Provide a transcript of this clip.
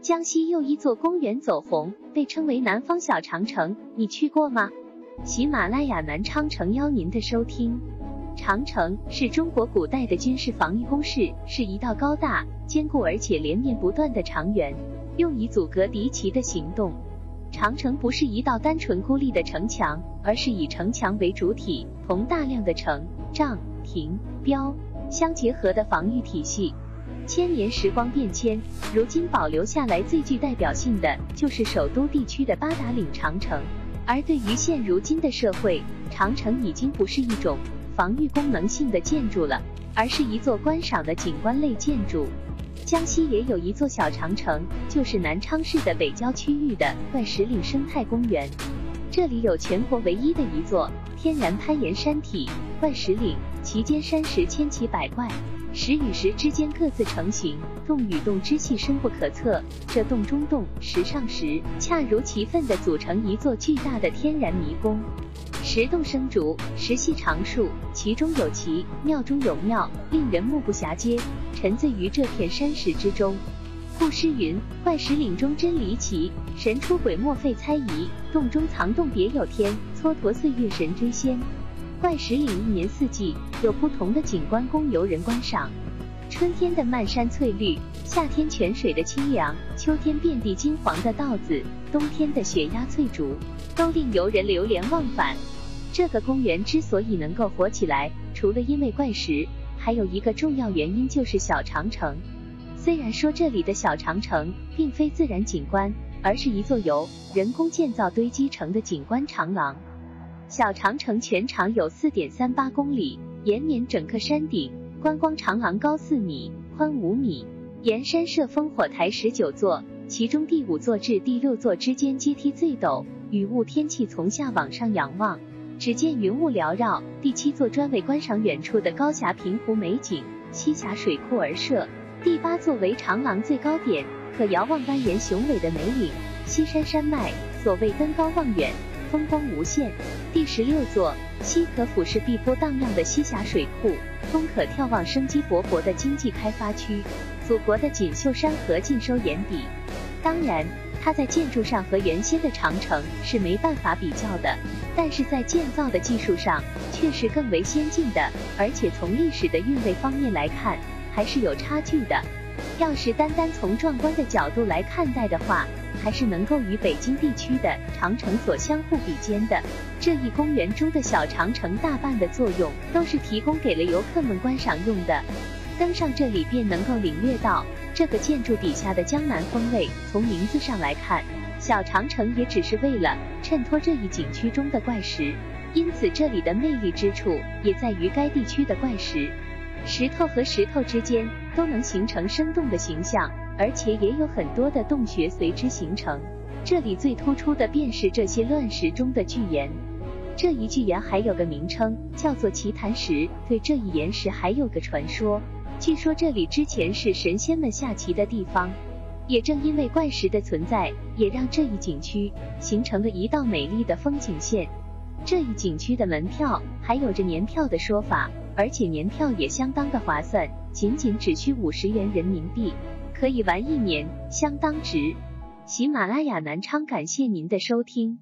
江西又一座公园走红，被称为南方小长城，你去过吗？喜马拉雅南昌城邀您的收听。长城是中国古代的军事防御工事，是一道高大、坚固而且连绵不断的长垣，用以阻隔敌骑的行动。长城不是一道单纯孤立的城墙，而是以城墙为主体，同大量的城、帐、亭、标相结合的防御体系。千年时光变迁，如今保留下来最具代表性的就是首都地区的八达岭长城。而对于现如今的社会，长城已经不是一种防御功能性的建筑了，而是一座观赏的景观类建筑。江西也有一座小长城，就是南昌市的北郊区域的怪石岭生态公园。这里有全国唯一的一座天然攀岩山体——怪石岭，其间山石千奇百怪。石与石之间各自成形，洞与洞之气深不可测。这洞中洞，石上石，恰如其分地组成一座巨大的天然迷宫。石洞生竹，石系长树，其中有奇，妙中有妙，令人目不暇接，沉醉于这片山石之中。故诗云：“怪石岭中真离奇，神出鬼没费猜疑。洞中藏洞别有天，蹉跎岁月神追仙。”怪石岭一年四季有不同的景观供游人观赏，春天的漫山翠绿，夏天泉水的清凉，秋天遍地金黄的稻子，冬天的雪压翠竹，都令游人流连忘返。这个公园之所以能够火起来，除了因为怪石，还有一个重要原因就是小长城。虽然说这里的小长城并非自然景观，而是一座由人工建造堆积成的景观长廊。小长城全长有四点三八公里，延绵整个山顶。观光长廊高四米，宽五米，沿山设烽火台十九座，其中第五座至第六座之间阶梯最陡，雨雾天气从下往上仰望，只见云雾缭绕。第七座专为观赏远处的高峡平湖美景，栖霞水库而设。第八座为长廊最高点，可遥望蜿蜒雄伟的梅岭、西山山脉，所谓登高望远。风光无限。第十六座，西可俯视碧波荡漾的西峡水库，东可眺望生机勃勃的经济开发区，祖国的锦绣山河尽收眼底。当然，它在建筑上和原先的长城是没办法比较的，但是在建造的技术上却是更为先进的，而且从历史的韵味方面来看，还是有差距的。要是单单从壮观的角度来看待的话，还是能够与北京地区的长城所相互比肩的。这一公园中的小长城，大半的作用都是提供给了游客们观赏用的。登上这里，便能够领略到这个建筑底下的江南风味。从名字上来看，小长城也只是为了衬托这一景区中的怪石，因此这里的魅力之处也在于该地区的怪石。石头和石头之间都能形成生动的形象，而且也有很多的洞穴随之形成。这里最突出的便是这些乱石中的巨岩。这一巨岩还有个名称，叫做奇潭石。对这一岩石还有个传说，据说这里之前是神仙们下棋的地方。也正因为怪石的存在，也让这一景区形成了一道美丽的风景线。这一景区的门票还有着年票的说法。而且年票也相当的划算，仅仅只需五十元人民币，可以玩一年，相当值。喜马拉雅南昌感谢您的收听。